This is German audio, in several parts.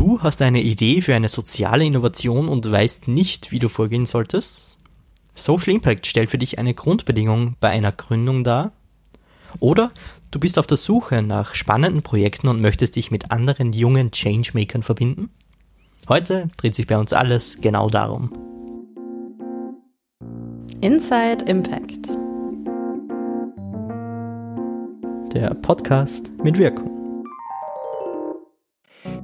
Du hast eine Idee für eine soziale Innovation und weißt nicht, wie du vorgehen solltest? Social Impact stellt für dich eine Grundbedingung bei einer Gründung dar? Oder du bist auf der Suche nach spannenden Projekten und möchtest dich mit anderen jungen Changemakern verbinden? Heute dreht sich bei uns alles genau darum. Inside Impact. Der Podcast mit Wirkung.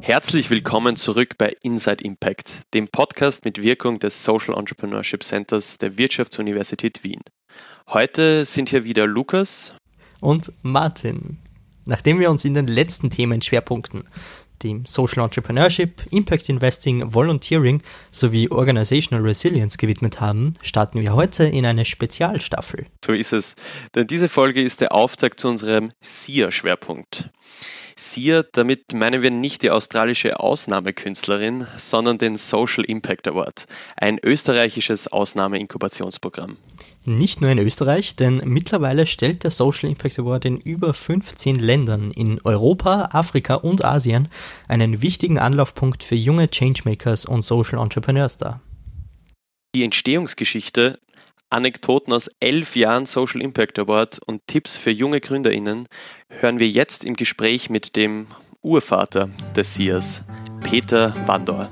Herzlich willkommen zurück bei Inside Impact, dem Podcast mit Wirkung des Social Entrepreneurship Centers der Wirtschaftsuniversität Wien. Heute sind hier wieder Lukas und Martin. Nachdem wir uns in den letzten Themenschwerpunkten, dem Social Entrepreneurship, Impact Investing, Volunteering sowie Organizational Resilience gewidmet haben, starten wir heute in eine Spezialstaffel. So ist es, denn diese Folge ist der Auftakt zu unserem SIA-Schwerpunkt. SIA, damit meinen wir nicht die australische Ausnahmekünstlerin, sondern den Social Impact Award, ein österreichisches Ausnahmeinkubationsprogramm. Nicht nur in Österreich, denn mittlerweile stellt der Social Impact Award in über 15 Ländern in Europa, Afrika und Asien einen wichtigen Anlaufpunkt für junge Changemakers und Social Entrepreneurs dar. Die Entstehungsgeschichte Anekdoten aus elf Jahren Social Impact Award und Tipps für junge GründerInnen hören wir jetzt im Gespräch mit dem Urvater des SIAS, Peter Wandor.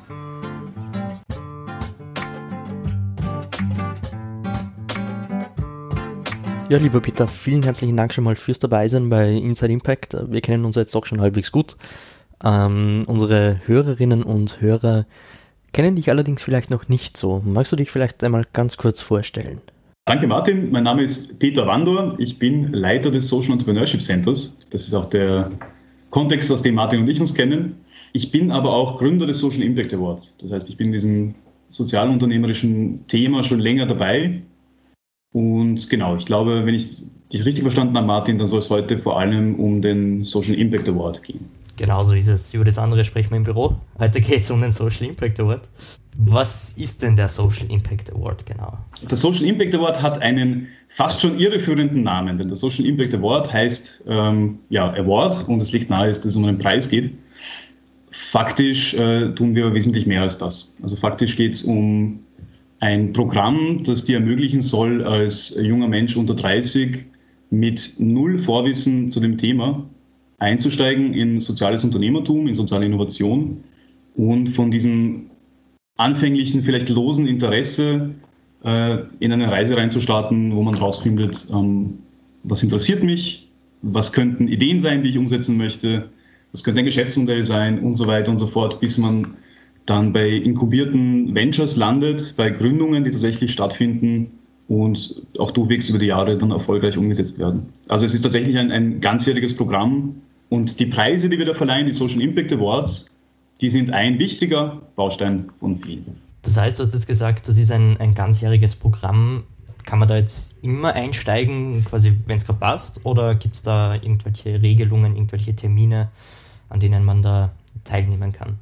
Ja, lieber Peter, vielen herzlichen Dank schon mal fürs Dabeisein bei Inside Impact. Wir kennen uns jetzt doch schon halbwegs gut. Ähm, unsere Hörerinnen und Hörer kennen dich allerdings vielleicht noch nicht so. Magst du dich vielleicht einmal ganz kurz vorstellen? Danke Martin, mein Name ist Peter Wandor. Ich bin Leiter des Social Entrepreneurship Centers. Das ist auch der Kontext, aus dem Martin und ich uns kennen. Ich bin aber auch Gründer des Social Impact Awards. Das heißt, ich bin in diesem sozialunternehmerischen Thema schon länger dabei. Und genau, ich glaube, wenn ich dich richtig verstanden habe, Martin, dann soll es heute vor allem um den Social Impact Award gehen. Genauso ist es. Über das andere sprechen wir im Büro. Heute geht es um den Social Impact Award. Was ist denn der Social Impact Award genau? Der Social Impact Award hat einen fast schon irreführenden Namen, denn der Social Impact Award heißt ähm, ja Award und es liegt nahe, dass es um einen Preis geht. Faktisch äh, tun wir aber wesentlich mehr als das. Also faktisch geht es um ein Programm, das dir ermöglichen soll, als junger Mensch unter 30 mit null Vorwissen zu dem Thema einzusteigen in soziales Unternehmertum, in soziale Innovation und von diesem anfänglichen, vielleicht losen Interesse äh, in eine Reise reinzustarten, wo man herausfindet, ähm, was interessiert mich, was könnten Ideen sein, die ich umsetzen möchte, was könnte ein Geschäftsmodell sein und so weiter und so fort, bis man dann bei inkubierten Ventures landet, bei Gründungen, die tatsächlich stattfinden und auch durchwegs über die Jahre dann erfolgreich umgesetzt werden. Also es ist tatsächlich ein, ein ganzjähriges Programm und die Preise, die wir da verleihen, die Social Impact Awards, die sind ein wichtiger Baustein von vielen. Das heißt, du hast jetzt gesagt, das ist ein, ein ganzjähriges Programm. Kann man da jetzt immer einsteigen, quasi wenn es gerade passt, oder gibt es da irgendwelche Regelungen, irgendwelche Termine, an denen man da teilnehmen kann?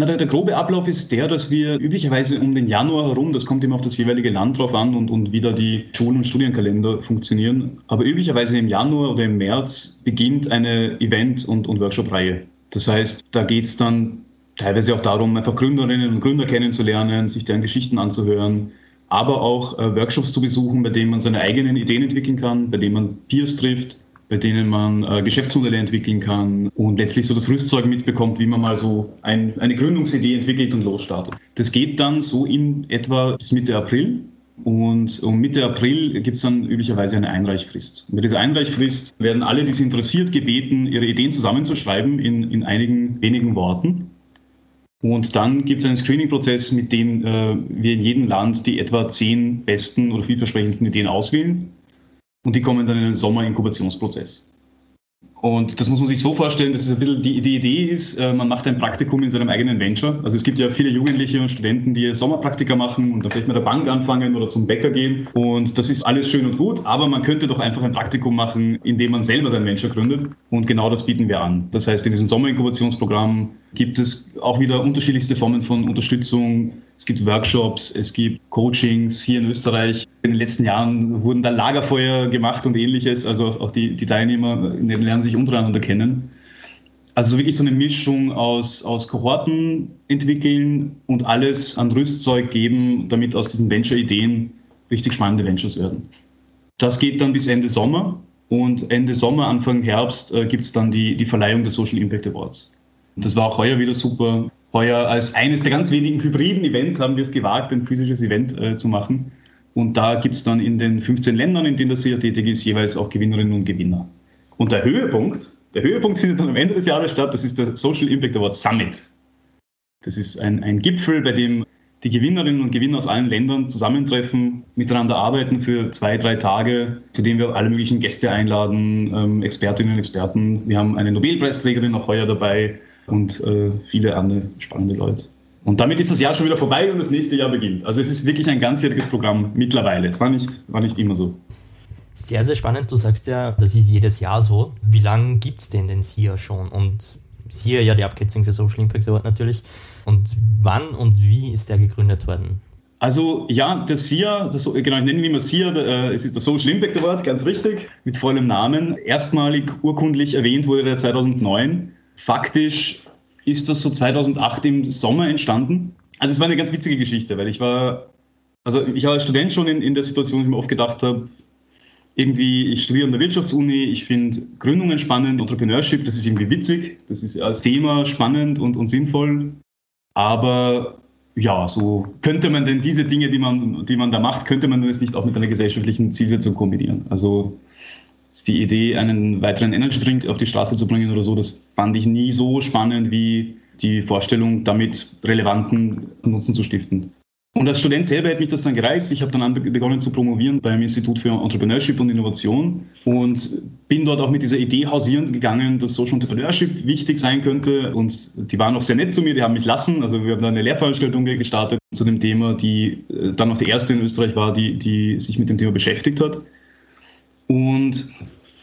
Na, der, der, grobe Ablauf ist der, dass wir üblicherweise um den Januar herum, das kommt immer auf das jeweilige Land drauf an und, und wie da die Schulen- und Studienkalender funktionieren, aber üblicherweise im Januar oder im März beginnt eine Event- und, und Workshop-Reihe. Das heißt, da geht es dann teilweise auch darum, einfach Gründerinnen und Gründer kennenzulernen, sich deren Geschichten anzuhören, aber auch äh, Workshops zu besuchen, bei denen man seine eigenen Ideen entwickeln kann, bei denen man Peers trifft, bei denen man äh, Geschäftsmodelle entwickeln kann und letztlich so das Rüstzeug mitbekommt, wie man mal so ein, eine Gründungsidee entwickelt und losstartet. Das geht dann so in etwa bis Mitte April. Und um Mitte April gibt es dann üblicherweise eine Einreichfrist. Und bei dieser Einreichfrist werden alle, die es interessiert, gebeten, ihre Ideen zusammenzuschreiben in, in einigen wenigen Worten. Und dann gibt es einen Screening-Prozess, mit dem äh, wir in jedem Land die etwa zehn besten oder vielversprechendsten Ideen auswählen. Und die kommen dann in einen Sommerinkubationsprozess. Und das muss man sich so vorstellen, dass es ein bisschen die, die Idee ist, äh, man macht ein Praktikum in seinem eigenen Venture. Also es gibt ja viele Jugendliche und Studenten, die Sommerpraktika machen und dann vielleicht mit der Bank anfangen oder zum Bäcker gehen. Und das ist alles schön und gut, aber man könnte doch einfach ein Praktikum machen, indem man selber sein Venture gründet. Und genau das bieten wir an. Das heißt, in diesem Sommerinkubationsprogramm gibt es auch wieder unterschiedlichste Formen von Unterstützung. Es gibt Workshops, es gibt Coachings hier in Österreich. In den letzten Jahren wurden da Lagerfeuer gemacht und ähnliches. Also auch die, die Teilnehmer lernen sich untereinander kennen. Also wirklich so eine Mischung aus, aus Kohorten entwickeln und alles an Rüstzeug geben, damit aus diesen Venture-Ideen richtig spannende Ventures werden. Das geht dann bis Ende Sommer und Ende Sommer, Anfang Herbst äh, gibt es dann die, die Verleihung des Social Impact Awards. Und das war auch heuer wieder super. Heuer als eines der ganz wenigen hybriden Events haben wir es gewagt, ein physisches Event äh, zu machen. Und da gibt es dann in den 15 Ländern, in denen das hier tätig ist, jeweils auch Gewinnerinnen und Gewinner. Und der Höhepunkt, der Höhepunkt findet dann am Ende des Jahres statt, das ist der Social Impact Award Summit. Das ist ein, ein Gipfel, bei dem die Gewinnerinnen und Gewinner aus allen Ländern zusammentreffen, miteinander arbeiten für zwei, drei Tage, zu denen wir alle möglichen Gäste einladen, ähm, Expertinnen und Experten. Wir haben eine Nobelpreisträgerin auch heuer dabei und äh, viele andere spannende Leute. Und damit ist das Jahr schon wieder vorbei und das nächste Jahr beginnt. Also es ist wirklich ein ganzjähriges Programm mittlerweile. Es war nicht, war nicht immer so. Sehr, sehr spannend. Du sagst ja, das ist jedes Jahr so. Wie lange gibt es denn den SIA schon? Und SIA ja die Abkürzung für Social Impact Award natürlich. Und wann und wie ist der gegründet worden? Also ja, der SIA, das, genau, ich nenne ihn immer SIA, der, es ist der Social Impact Award, ganz richtig, mit vollem Namen. Erstmalig urkundlich erwähnt wurde der 2009. Faktisch ist das so 2008 im Sommer entstanden. Also es war eine ganz witzige Geschichte, weil ich war, also ich war als Student schon in, in der Situation, wo ich mir oft gedacht habe, irgendwie, ich studiere an der Wirtschaftsuni, ich finde Gründungen spannend, Entrepreneurship, das ist irgendwie witzig, das ist als Thema spannend und, und sinnvoll. Aber ja, so könnte man denn diese Dinge, die man, die man da macht, könnte man das nicht auch mit einer gesellschaftlichen Zielsetzung kombinieren? Also die Idee, einen weiteren Energy Drink auf die Straße zu bringen oder so, das fand ich nie so spannend wie die Vorstellung, damit relevanten Nutzen zu stiften. Und als Student selber hätte mich das dann gereizt. Ich habe dann begonnen zu promovieren beim Institut für Entrepreneurship und Innovation und bin dort auch mit dieser Idee hausierend gegangen, dass Social Entrepreneurship wichtig sein könnte. Und die waren auch sehr nett zu mir, die haben mich lassen. Also wir haben da eine Lehrveranstaltung gestartet zu dem Thema, die äh, dann noch die erste in Österreich war, die, die sich mit dem Thema beschäftigt hat. Und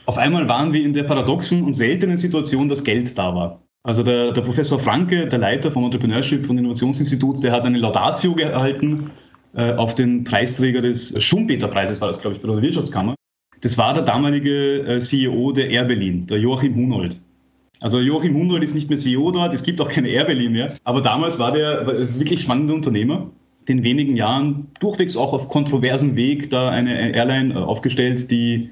auf einmal waren wir in der paradoxen und seltenen Situation, dass Geld da war. Also der, der, Professor Franke, der Leiter vom Entrepreneurship und Innovationsinstitut, der hat eine Laudatio gehalten äh, auf den Preisträger des Schumpeter-Preises, war das, glaube ich, bei der Wirtschaftskammer. Das war der damalige äh, CEO der Air Berlin, der Joachim Hunold. Also Joachim Hunold ist nicht mehr CEO dort, es gibt auch keine Air Berlin mehr, aber damals war der wirklich spannender Unternehmer, in wenigen Jahren durchwegs auch auf kontroversem Weg da eine Airline äh, aufgestellt, die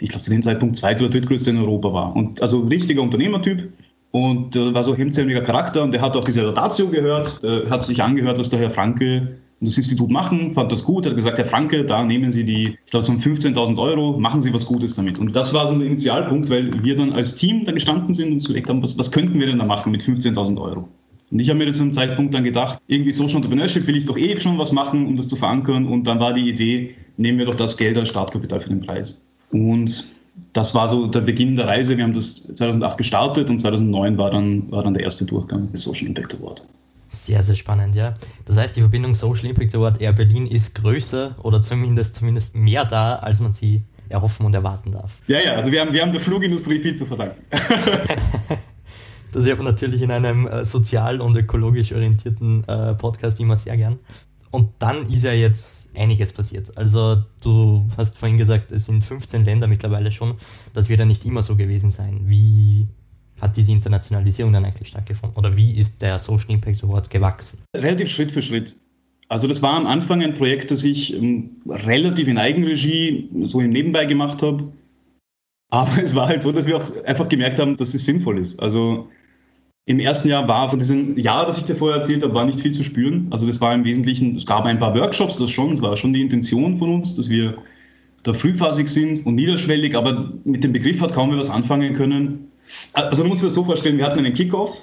ich glaube zu dem Zeitpunkt zweit- oder drittgrößte in Europa war. Und also richtiger Unternehmertyp, und äh, war so hemdsärmeliger Charakter und der hat auch diese Rotatio gehört, äh, hat sich angehört, was der Herr Franke und das Institut machen, fand das gut, hat gesagt, Herr Franke, da nehmen Sie die, ich glaube, so 15.000 Euro, machen Sie was Gutes damit. Und das war so ein Initialpunkt, weil wir dann als Team da gestanden sind und überlegt haben, was, was könnten wir denn da machen mit 15.000 Euro? Und ich habe mir zu einem Zeitpunkt dann gedacht, irgendwie Social Entrepreneurship will ich doch eh schon was machen, um das zu verankern. Und dann war die Idee, nehmen wir doch das Geld als Startkapital für den Preis. Und das war so der Beginn der Reise. Wir haben das 2008 gestartet und 2009 war dann, war dann der erste Durchgang des Social Impact Award. Sehr, sehr spannend, ja. Das heißt, die Verbindung Social Impact Award Air Berlin ist größer oder zumindest, zumindest mehr da, als man sie erhoffen und erwarten darf. Ja, ja, also wir haben, wir haben der Flugindustrie viel zu verdanken. das hört man natürlich in einem äh, sozial und ökologisch orientierten äh, Podcast immer sehr gern. Und dann ist ja jetzt einiges passiert. Also du hast vorhin gesagt, es sind 15 Länder mittlerweile schon. Das wird ja nicht immer so gewesen sein. Wie hat diese Internationalisierung dann eigentlich stattgefunden? Oder wie ist der Social Impact Award gewachsen? Relativ Schritt für Schritt. Also das war am Anfang ein Projekt, das ich ähm, relativ in Eigenregie so im Nebenbei gemacht habe. Aber es war halt so, dass wir auch einfach gemerkt haben, dass es sinnvoll ist. Also im ersten Jahr war von diesem Jahr, das ich dir vorher erzählt habe, war nicht viel zu spüren. Also das war im Wesentlichen, es gab ein paar Workshops, das schon, das war schon die Intention von uns, dass wir da frühphasig sind und niederschwellig, aber mit dem Begriff hat kaum wer was anfangen können. Also du musst dir das so vorstellen, wir hatten einen Kickoff,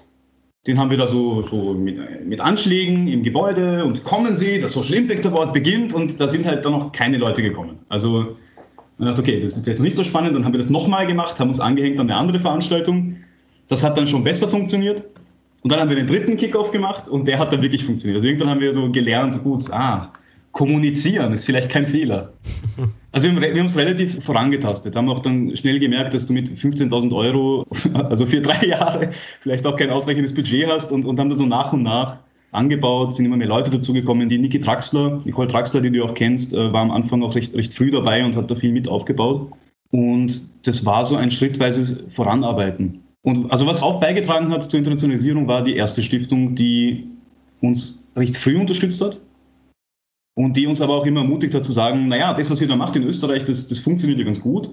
den haben wir da so, so mit, mit, Anschlägen im Gebäude und kommen Sie, das Social Impact Award beginnt und da sind halt dann noch keine Leute gekommen. Also man dachte, okay, das ist vielleicht noch nicht so spannend, dann haben wir das nochmal gemacht, haben uns angehängt an eine andere Veranstaltung das hat dann schon besser funktioniert. Und dann haben wir den dritten Kickoff gemacht und der hat dann wirklich funktioniert. Also irgendwann haben wir so gelernt, gut, ah, kommunizieren ist vielleicht kein Fehler. Also wir haben es relativ vorangetastet, haben auch dann schnell gemerkt, dass du mit 15.000 Euro, also für drei Jahre, vielleicht auch kein ausreichendes Budget hast und, und haben das so nach und nach angebaut, sind immer mehr Leute dazugekommen. Die Niki Traxler, Nicole Traxler, die du auch kennst, äh, war am Anfang auch recht, recht früh dabei und hat da viel mit aufgebaut. Und das war so ein schrittweises Voranarbeiten. Und also was auch beigetragen hat zur Internationalisierung, war die erste Stiftung, die uns recht früh unterstützt hat und die uns aber auch immer ermutigt hat zu sagen, naja, das, was ihr da macht in Österreich, das, das funktioniert ja ganz gut.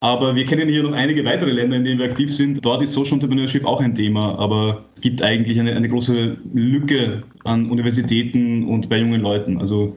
Aber wir kennen hier noch einige weitere Länder, in denen wir aktiv sind. Dort ist Social Entrepreneurship auch ein Thema, aber es gibt eigentlich eine, eine große Lücke an Universitäten und bei jungen Leuten. Also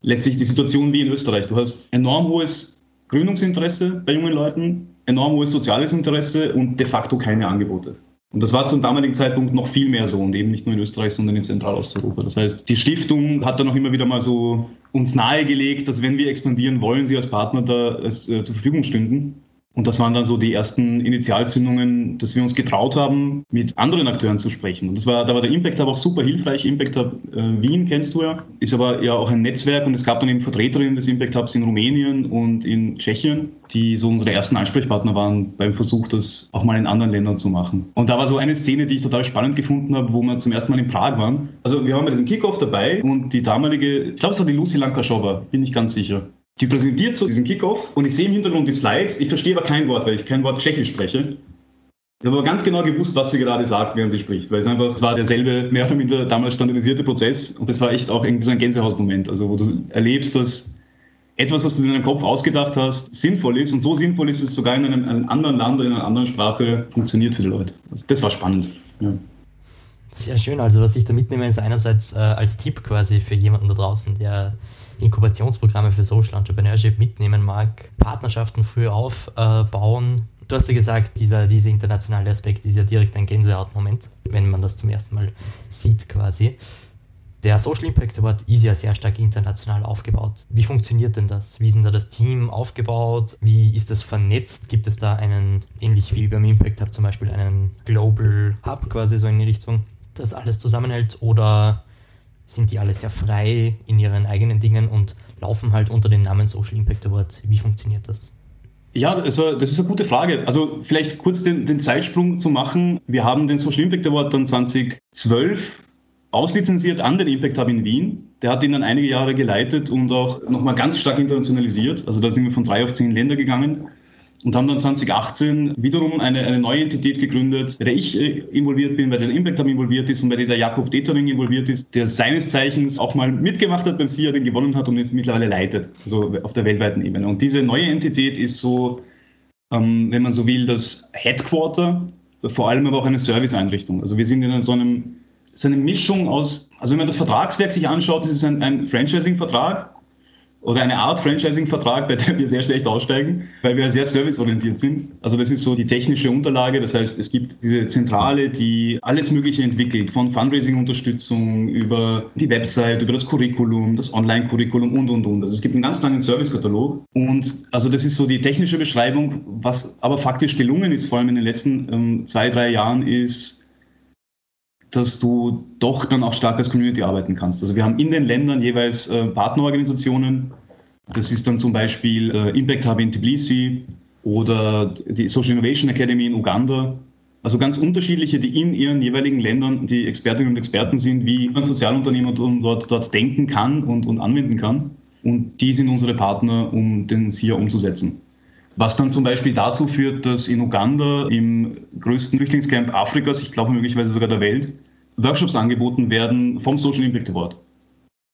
letztlich die Situation wie in Österreich. Du hast enorm hohes Gründungsinteresse bei jungen Leuten, enorm hohes soziales Interesse und de facto keine Angebote. Und das war zum damaligen Zeitpunkt noch viel mehr so und eben nicht nur in Österreich, sondern in Zentralosteuropa. Das heißt, die Stiftung hat dann auch immer wieder mal so uns nahegelegt, dass wenn wir expandieren wollen, sie als Partner da äh, zur Verfügung stünden. Und das waren dann so die ersten Initialzündungen, dass wir uns getraut haben, mit anderen Akteuren zu sprechen. Und das war, da war der Impact Hub auch super hilfreich. Impact Hub äh, Wien kennst du ja, ist aber ja auch ein Netzwerk und es gab dann eben Vertreterinnen des Impact Hubs in Rumänien und in Tschechien, die so unsere ersten Ansprechpartner waren beim Versuch, das auch mal in anderen Ländern zu machen. Und da war so eine Szene, die ich total spannend gefunden habe, wo wir zum ersten Mal in Prag waren. Also wir waren bei diesem Kickoff dabei und die damalige, ich glaube es war die Lucy Lankaschowa, bin ich ganz sicher die präsentiert so diesen Kickoff und ich sehe im Hintergrund die Slides. Ich verstehe aber kein Wort, weil ich kein Wort Tschechisch spreche. Ich habe aber ganz genau gewusst, was sie gerade sagt, während sie spricht, weil es einfach, es war derselbe, mehr oder minder damals standardisierte Prozess und das war echt auch irgendwie so ein Gänsehautmoment, also wo du erlebst, dass etwas, was du in deinem Kopf ausgedacht hast, sinnvoll ist und so sinnvoll ist es sogar in einem, einem anderen Land oder in einer anderen Sprache funktioniert für die Leute. Also das war spannend. Ja. Sehr schön. Also was ich da mitnehme, ist einerseits äh, als Tipp quasi für jemanden da draußen, der Inkubationsprogramme für Social Entrepreneurship mitnehmen mag, Partnerschaften früh aufbauen. Du hast ja gesagt, dieser, dieser internationale Aspekt ist ja direkt ein Gänsehautmoment, wenn man das zum ersten Mal sieht quasi. Der Social Impact Award ist ja sehr stark international aufgebaut. Wie funktioniert denn das? Wie ist denn da das Team aufgebaut? Wie ist das vernetzt? Gibt es da einen, ähnlich wie beim Impact Hub zum Beispiel, einen Global Hub quasi so in die Richtung, das alles zusammenhält? Oder sind die alle sehr frei in ihren eigenen Dingen und laufen halt unter dem Namen Social Impact Award. Wie funktioniert das? Ja, also das ist eine gute Frage. Also vielleicht kurz den, den Zeitsprung zu machen. Wir haben den Social Impact Award dann 2012 auslizenziert an den Impact Hub in Wien. Der hat ihn dann einige Jahre geleitet und auch nochmal ganz stark internationalisiert. Also da sind wir von drei auf zehn Länder gegangen und haben dann 2018 wiederum eine, eine neue Entität gegründet, bei der ich äh, involviert bin, bei der Impact Hub involviert ist und bei der der Jakob Detering involviert ist, der seines Zeichens auch mal mitgemacht hat beim SIA, den gewonnen hat und jetzt mittlerweile leitet, also auf der weltweiten Ebene. Und diese neue Entität ist so, ähm, wenn man so will, das Headquarter, vor allem aber auch eine Serviceeinrichtung. Also wir sind in so einem, so eine Mischung aus, also wenn man das Vertragswerk sich anschaut, ist es ein, ein Franchising-Vertrag, oder eine Art Franchising-Vertrag, bei dem wir sehr schlecht aussteigen, weil wir sehr serviceorientiert sind. Also das ist so die technische Unterlage. Das heißt, es gibt diese Zentrale, die alles Mögliche entwickelt, von Fundraising-Unterstützung über die Website, über das Curriculum, das Online-Curriculum und, und, und. Also es gibt einen ganz langen Servicekatalog. Und also das ist so die technische Beschreibung. Was aber faktisch gelungen ist, vor allem in den letzten ähm, zwei, drei Jahren, ist, dass du doch dann auch stark als Community arbeiten kannst. Also wir haben in den Ländern jeweils äh, Partnerorganisationen. Das ist dann zum Beispiel äh, Impact Hub in Tbilisi oder die Social Innovation Academy in Uganda. Also ganz unterschiedliche, die in ihren jeweiligen Ländern die Expertinnen und Experten sind, wie ein Sozialunternehmer dort, dort denken kann und, und anwenden kann. Und die sind unsere Partner, um den SIA umzusetzen. Was dann zum Beispiel dazu führt, dass in Uganda im größten Flüchtlingscamp Afrikas, ich glaube möglicherweise sogar der Welt, Workshops angeboten werden vom Social Impact Award.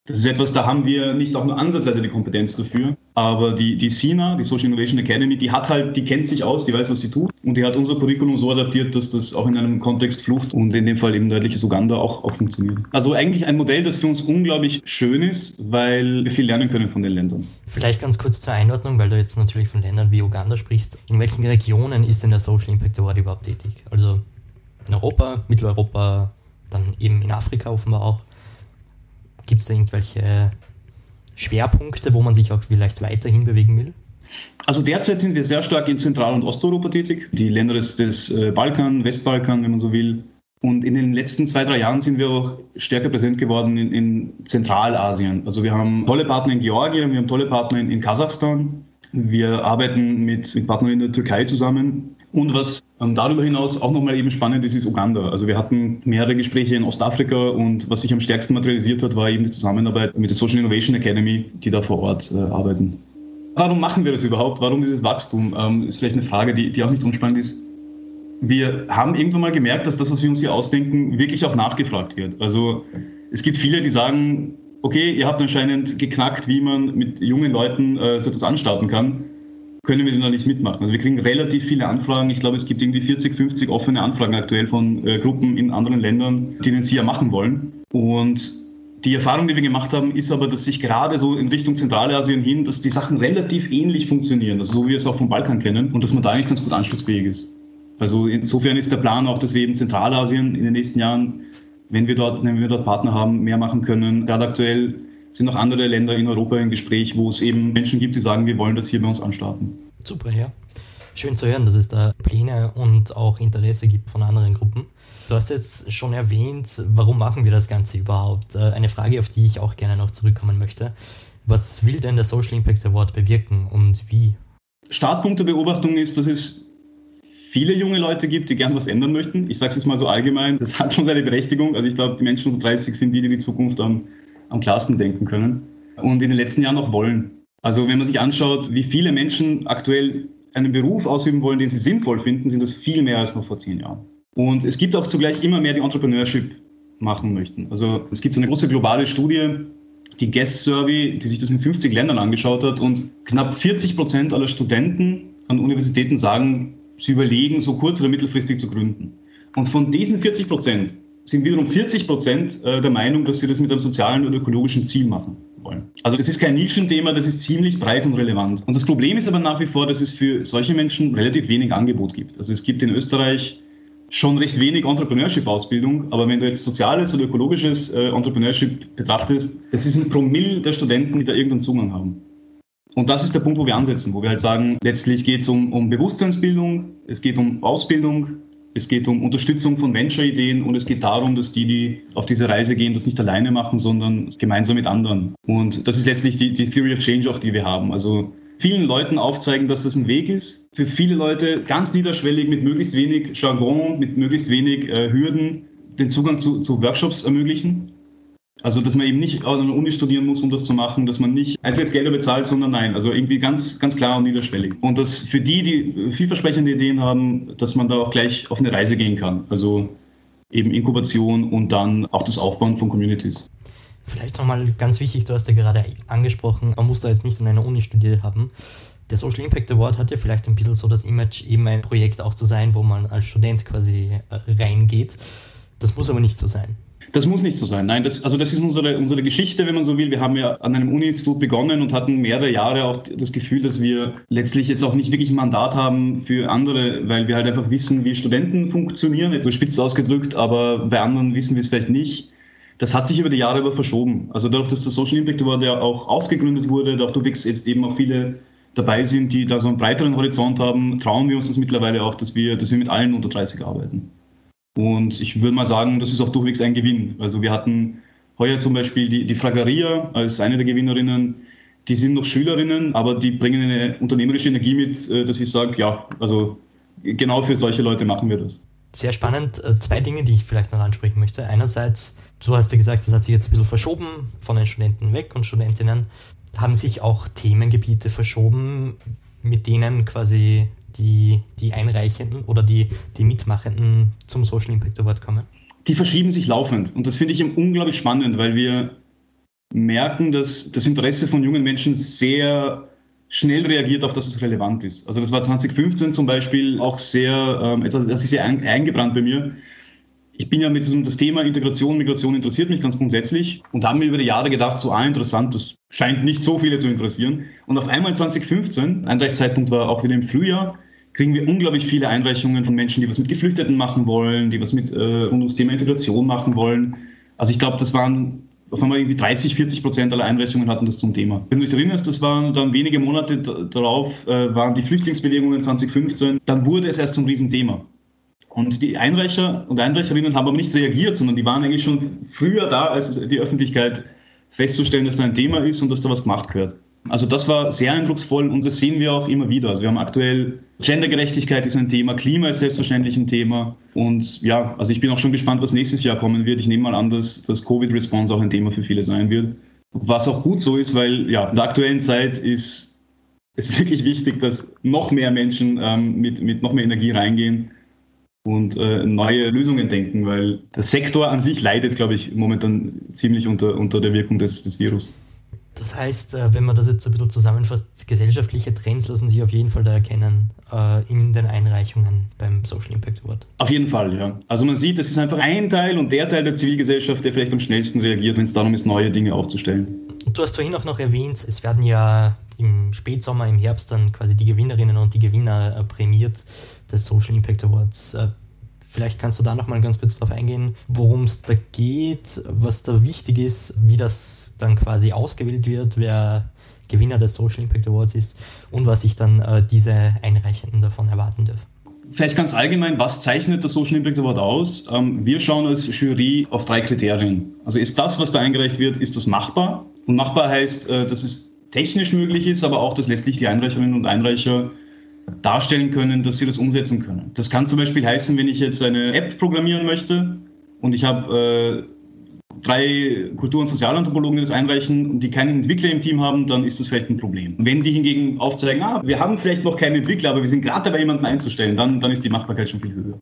Das ist etwas, da haben wir nicht auch nur ansatzweise die Kompetenz dafür. Aber die, die SINA, die Social Innovation Academy, die hat halt, die kennt sich aus, die weiß, was sie tut. Und die hat unser Curriculum so adaptiert, dass das auch in einem Kontext Flucht und in dem Fall eben nördliches Uganda auch, auch funktioniert. Also eigentlich ein Modell, das für uns unglaublich schön ist, weil wir viel lernen können von den Ländern. Vielleicht ganz kurz zur Einordnung, weil du jetzt natürlich von Ländern wie Uganda sprichst. In welchen Regionen ist denn der Social Impact Award überhaupt tätig? Also in Europa, Mitteleuropa, dann eben in Afrika offenbar auch. Gibt es da irgendwelche Schwerpunkte, wo man sich auch vielleicht weiterhin bewegen will? Also derzeit sind wir sehr stark in Zentral- und Osteuropa tätig, die Länder des, des äh, Balkan, Westbalkan, wenn man so will. Und in den letzten zwei, drei Jahren sind wir auch stärker präsent geworden in, in Zentralasien. Also wir haben tolle Partner in Georgien, wir haben tolle Partner in, in Kasachstan. Wir arbeiten mit, mit Partnern in der Türkei zusammen. Und was darüber hinaus auch nochmal eben spannend ist, ist Uganda. Also wir hatten mehrere Gespräche in Ostafrika und was sich am stärksten materialisiert hat, war eben die Zusammenarbeit mit der Social Innovation Academy, die da vor Ort äh, arbeiten. Warum machen wir das überhaupt? Warum dieses Wachstum? Ähm, ist vielleicht eine Frage, die, die auch nicht unspannend ist. wir haben irgendwann mal gemerkt, dass das, was wir uns hier ausdenken, wirklich auch nachgefragt wird. Also es gibt viele, die sagen, okay, ihr habt anscheinend geknackt, wie man mit jungen Leuten äh, so etwas anstarten kann. Können wir denn da nicht mitmachen? Also wir kriegen relativ viele Anfragen. Ich glaube, es gibt irgendwie 40, 50 offene Anfragen aktuell von äh, Gruppen in anderen Ländern, die den SIA machen wollen. Und die Erfahrung, die wir gemacht haben, ist aber, dass sich gerade so in Richtung Zentralasien hin, dass die Sachen relativ ähnlich funktionieren, also so wie wir es auch vom Balkan kennen und dass man da eigentlich ganz gut anschlussfähig ist. Also insofern ist der Plan auch, dass wir eben Zentralasien in den nächsten Jahren, wenn wir dort, wenn wir dort Partner haben, mehr machen können. Gerade aktuell sind noch andere Länder in Europa im Gespräch, wo es eben Menschen gibt, die sagen, wir wollen das hier bei uns anstarten. Super, ja. Schön zu hören, dass es da Pläne und auch Interesse gibt von anderen Gruppen. Du hast jetzt schon erwähnt, warum machen wir das Ganze überhaupt? Äh, eine Frage, auf die ich auch gerne noch zurückkommen möchte. Was will denn der Social Impact Award bewirken und wie? Startpunkt der Beobachtung ist, dass es viele junge Leute gibt, die gern was ändern möchten. Ich sage es jetzt mal so allgemein, das hat schon seine Berechtigung. Also ich glaube, die Menschen unter 30 sind die, die die Zukunft am, am klarsten denken können und in den letzten Jahren auch wollen. Also wenn man sich anschaut, wie viele Menschen aktuell einen Beruf ausüben wollen, den sie sinnvoll finden, sind das viel mehr als noch vor zehn Jahren. Und es gibt auch zugleich immer mehr, die Entrepreneurship machen möchten. Also es gibt eine große globale Studie, die Guest Survey, die sich das in 50 Ländern angeschaut hat und knapp 40 Prozent aller Studenten an Universitäten sagen, sie überlegen, so kurz- oder mittelfristig zu gründen. Und von diesen 40 Prozent sind wiederum 40 Prozent äh, der Meinung, dass sie das mit einem sozialen oder ökologischen Ziel machen wollen. Also das ist kein Nischenthema, das ist ziemlich breit und relevant. Und das Problem ist aber nach wie vor, dass es für solche Menschen relativ wenig Angebot gibt. Also es gibt in Österreich schon recht wenig Entrepreneurship-Ausbildung, aber wenn du jetzt soziales oder ökologisches äh, Entrepreneurship betrachtest, das ist ein Promille der Studenten, die da irgendeinen Zugang haben. Und das ist der Punkt, wo wir ansetzen, wo wir halt sagen, letztlich geht es um, um Bewusstseinsbildung, es geht um Ausbildung, es geht um Unterstützung von Venture-Ideen und es geht darum, dass die, die auf diese Reise gehen, das nicht alleine machen, sondern gemeinsam mit anderen. Und das ist letztlich die, die Theory of Change auch, die wir haben. Also vielen Leuten aufzeigen, dass das ein Weg ist. Für viele Leute ganz niederschwellig mit möglichst wenig Jargon, mit möglichst wenig äh, Hürden den Zugang zu, zu Workshops ermöglichen also, dass man eben nicht an der Uni studieren muss, um das zu machen, dass man nicht einfach jetzt Gelder bezahlt, sondern nein, also irgendwie ganz, ganz klar und niederschwellig. Und dass für die, die vielversprechende Ideen haben, dass man da auch gleich auf eine Reise gehen kann. Also eben Inkubation und dann auch das Aufbauen von Communities. Vielleicht nochmal ganz wichtig, du hast ja gerade angesprochen, man muss da jetzt nicht an einer Uni studiert haben. Der Social Impact Award hat ja vielleicht ein bisschen so das Image, eben ein Projekt auch zu sein, wo man als Student quasi äh, reingeht. Das muss aber nicht so sein. Das muss nicht so sein. Nein, das, also das ist unsere, unsere Geschichte, wenn man so will. Wir haben ja an einem Uni-Institut begonnen und hatten mehrere Jahre auch das Gefühl, dass wir letztlich jetzt auch nicht wirklich ein Mandat haben für andere, weil wir halt einfach wissen, wie Studenten funktionieren, jetzt so spitz ausgedrückt, aber bei anderen wissen wir es vielleicht nicht. Das hat sich über die Jahre aber verschoben. Also dadurch, dass der Social Impact Award ja auch ausgegründet wurde, dadurch jetzt eben auch viele dabei sind, die da so einen breiteren Horizont haben, trauen wir uns das mittlerweile auch, dass wir, dass wir mit allen unter 30 arbeiten. Und ich würde mal sagen, das ist auch durchwegs ein Gewinn. Also wir hatten heuer zum Beispiel die, die Fragaria als eine der Gewinnerinnen. Die sind noch Schülerinnen, aber die bringen eine unternehmerische Energie mit, äh, dass ich sage, ja, also genau für solche Leute machen wir das. Sehr spannend. Äh, zwei Dinge, die ich vielleicht noch ansprechen möchte. Einerseits, du hast ja gesagt, das hat sich jetzt ein bisschen verschoben von den Studenten weg und Studentinnen. Haben sich auch Themengebiete verschoben, mit denen quasi die, die Einreichenden oder die, die Mitmachenden zum Social Impact Award kommen? Die verschieben sich laufend. Und das finde ich unglaublich spannend, weil wir merken, dass das Interesse von jungen Menschen sehr schnell reagiert auf das, was relevant ist. Also das war 2015 zum Beispiel auch sehr, ähm, das ist sehr eingebrannt bei mir. Ich bin ja mit diesem, das Thema Integration, Migration interessiert mich ganz grundsätzlich und haben mir über die Jahre gedacht, so ah, interessant, das scheint nicht so viele zu interessieren. Und auf einmal 2015, Einreichzeitpunkt war auch wieder im Frühjahr, kriegen wir unglaublich viele Einreichungen von Menschen, die was mit Geflüchteten machen wollen, die was mit äh, rund ums Thema Integration machen wollen. Also ich glaube, das waren auf einmal irgendwie 30, 40 Prozent aller Einreichungen hatten das zum Thema. Wenn du dich erinnerst, das waren dann wenige Monate darauf, äh, waren die Flüchtlingsbewegungen 2015, dann wurde es erst zum Riesenthema. Und die Einreicher und Einreicherinnen haben aber nicht reagiert, sondern die waren eigentlich schon früher da, als die Öffentlichkeit festzustellen, dass da ein Thema ist und dass da was gemacht gehört. Also das war sehr eindrucksvoll und das sehen wir auch immer wieder. Also wir haben aktuell Gendergerechtigkeit ist ein Thema, Klima ist selbstverständlich ein Thema und ja, also ich bin auch schon gespannt, was nächstes Jahr kommen wird. Ich nehme mal an, dass das Covid-Response auch ein Thema für viele sein wird. Was auch gut so ist, weil ja, in der aktuellen Zeit ist es wirklich wichtig, dass noch mehr Menschen ähm, mit, mit noch mehr Energie reingehen und äh, neue Lösungen denken, weil der Sektor an sich leidet, glaube ich, momentan ziemlich unter, unter der Wirkung des, des Virus. Das heißt, äh, wenn man das jetzt so ein bisschen zusammenfasst, gesellschaftliche Trends lassen sich auf jeden Fall da erkennen äh, in den Einreichungen beim Social Impact Award. Auf jeden Fall, ja. Also man sieht, das ist einfach ein Teil und der Teil der Zivilgesellschaft, der vielleicht am schnellsten reagiert, wenn es darum ist, neue Dinge aufzustellen. Und du hast vorhin auch noch erwähnt, es werden ja im Spätsommer, im Herbst dann quasi die Gewinnerinnen und die Gewinner äh, prämiert des Social Impact Awards. Vielleicht kannst du da noch mal ganz kurz darauf eingehen, worum es da geht, was da wichtig ist, wie das dann quasi ausgewählt wird, wer Gewinner des Social Impact Awards ist und was sich dann äh, diese Einreichenden davon erwarten dürfen. Vielleicht ganz allgemein, was zeichnet das Social Impact Award aus? Ähm, wir schauen als Jury auf drei Kriterien. Also ist das, was da eingereicht wird, ist das machbar? Und machbar heißt, äh, dass es technisch möglich ist, aber auch, dass letztlich die Einreicherinnen und Einreicher darstellen können, dass sie das umsetzen können. Das kann zum Beispiel heißen, wenn ich jetzt eine App programmieren möchte und ich habe äh, drei Kultur- und Sozialanthropologen, die das einreichen und die keinen Entwickler im Team haben, dann ist das vielleicht ein Problem. Wenn die hingegen aufzeigen, ah, wir haben vielleicht noch keinen Entwickler, aber wir sind gerade dabei, jemanden einzustellen, dann, dann ist die Machbarkeit schon viel höher.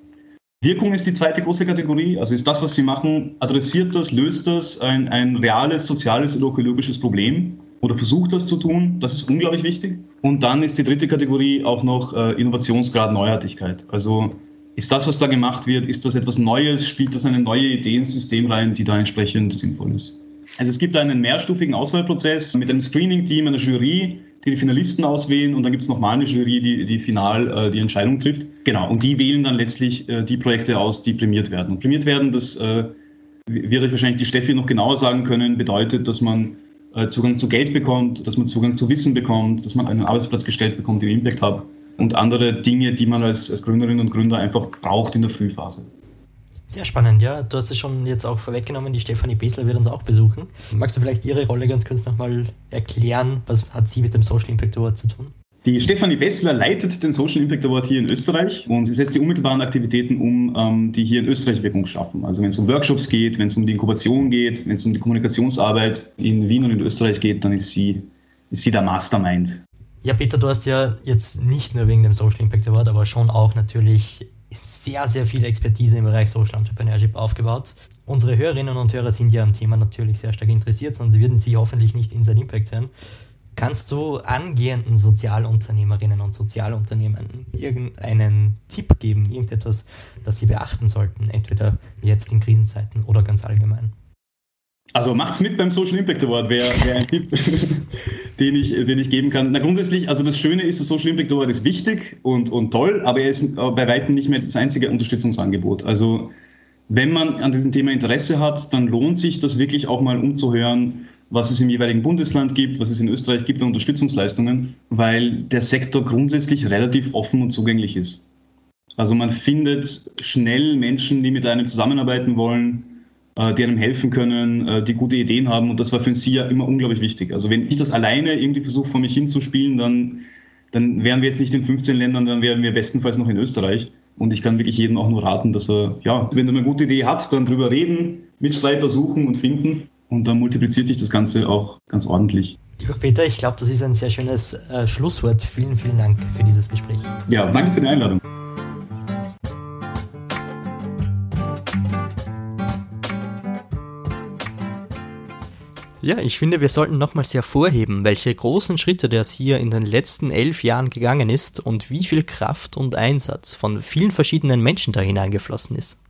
Wirkung ist die zweite große Kategorie, also ist das, was sie machen, adressiert das, löst das ein, ein reales, soziales oder ökologisches Problem oder versucht das zu tun. Das ist unglaublich wichtig. Und dann ist die dritte Kategorie auch noch äh, Innovationsgrad, Neuartigkeit. Also ist das, was da gemacht wird, ist das etwas Neues? Spielt das eine neue Idee ins System rein, die da entsprechend sinnvoll ist? Also es gibt einen mehrstufigen Auswahlprozess mit einem Screening-Team, einer Jury, die die Finalisten auswählen und dann gibt es nochmal eine Jury, die, die final äh, die Entscheidung trifft. Genau, und die wählen dann letztlich äh, die Projekte aus, die prämiert werden. Und prämiert werden, das äh, wird euch wahrscheinlich die Steffi noch genauer sagen können, bedeutet, dass man Zugang zu Geld bekommt, dass man Zugang zu Wissen bekommt, dass man einen Arbeitsplatz gestellt bekommt, den Impact Hub und andere Dinge, die man als, als Gründerinnen und Gründer einfach braucht in der Frühphase. Sehr spannend, ja. Du hast es schon jetzt auch vorweggenommen, die Stefanie Besler wird uns auch besuchen. Magst du vielleicht ihre Rolle ganz kurz nochmal erklären? Was hat sie mit dem Social Impact Award zu tun? Die Stefanie Bessler leitet den Social Impact Award hier in Österreich und sie setzt die unmittelbaren Aktivitäten um, ähm, die hier in Österreich Wirkung schaffen. Also wenn es um Workshops geht, wenn es um die Inkubation geht, wenn es um die Kommunikationsarbeit in Wien und in Österreich geht, dann ist sie, ist sie der Mastermind. Ja, Peter, du hast ja jetzt nicht nur wegen dem Social Impact Award, aber schon auch natürlich sehr, sehr viel Expertise im Bereich Social Entrepreneurship aufgebaut. Unsere Hörerinnen und Hörer sind ja am Thema natürlich sehr stark interessiert, sonst würden sie hoffentlich nicht Inside Impact hören. Kannst du angehenden Sozialunternehmerinnen und Sozialunternehmen irgendeinen Tipp geben, irgendetwas, das sie beachten sollten, entweder jetzt in Krisenzeiten oder ganz allgemein? Also macht's mit beim Social Impact Award, wäre wär ein Tipp, den, ich, den ich geben kann. Na grundsätzlich, also das Schöne ist, das Social Impact Award ist wichtig und, und toll, aber er ist bei weitem nicht mehr das einzige Unterstützungsangebot. Also wenn man an diesem Thema Interesse hat, dann lohnt sich das wirklich auch mal umzuhören, was es im jeweiligen Bundesland gibt, was es in Österreich gibt an Unterstützungsleistungen, weil der Sektor grundsätzlich relativ offen und zugänglich ist. Also man findet schnell Menschen, die mit einem zusammenarbeiten wollen, äh, die einem helfen können, äh, die gute Ideen haben und das war für Sie ja immer unglaublich wichtig. Also wenn ich das alleine irgendwie versuche, vor mich hinzuspielen, dann, dann wären wir jetzt nicht in 15 Ländern, dann wären wir bestenfalls noch in Österreich. Und ich kann wirklich jedem auch nur raten, dass er, ja, wenn er eine gute Idee hat, dann drüber reden, Mitstreiter suchen und finden und dann multipliziert sich das Ganze auch ganz ordentlich. Lieber Peter, ich glaube, das ist ein sehr schönes äh, Schlusswort. Vielen, vielen Dank für dieses Gespräch. Ja, danke für die Einladung. Ja, ich finde, wir sollten nochmals hervorheben, welche großen Schritte der SIA in den letzten elf Jahren gegangen ist und wie viel Kraft und Einsatz von vielen verschiedenen Menschen da hineingeflossen ist.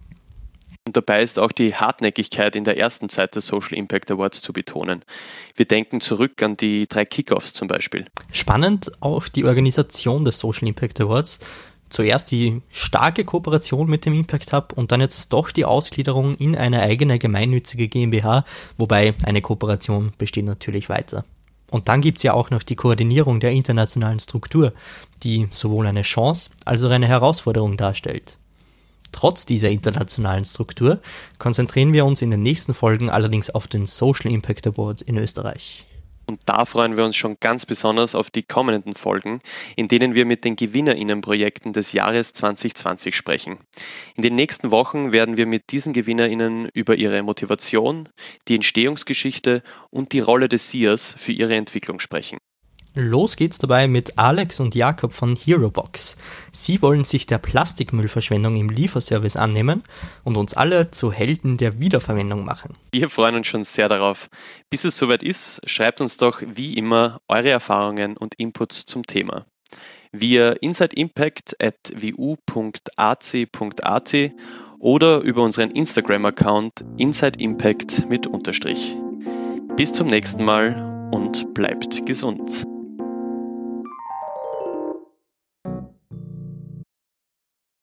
Und dabei ist auch die Hartnäckigkeit in der ersten Zeit des Social Impact Awards zu betonen. Wir denken zurück an die drei Kickoffs zum Beispiel. Spannend auch die Organisation des Social Impact Awards. Zuerst die starke Kooperation mit dem Impact Hub und dann jetzt doch die Ausgliederung in eine eigene gemeinnützige GmbH, wobei eine Kooperation besteht natürlich weiter. Und dann gibt es ja auch noch die Koordinierung der internationalen Struktur, die sowohl eine Chance als auch eine Herausforderung darstellt. Trotz dieser internationalen Struktur konzentrieren wir uns in den nächsten Folgen allerdings auf den Social Impact Award in Österreich. Und da freuen wir uns schon ganz besonders auf die kommenden Folgen, in denen wir mit den Gewinnerinnenprojekten des Jahres 2020 sprechen. In den nächsten Wochen werden wir mit diesen Gewinnerinnen über ihre Motivation, die Entstehungsgeschichte und die Rolle des SIAS für ihre Entwicklung sprechen. Los geht's dabei mit Alex und Jakob von HeroBox. Sie wollen sich der Plastikmüllverschwendung im Lieferservice annehmen und uns alle zu Helden der Wiederverwendung machen. Wir freuen uns schon sehr darauf. Bis es soweit ist, schreibt uns doch wie immer eure Erfahrungen und Inputs zum Thema. Via insideimpact.wu.ac.at oder über unseren Instagram-Account InsideImpact mit Unterstrich. Bis zum nächsten Mal und bleibt gesund.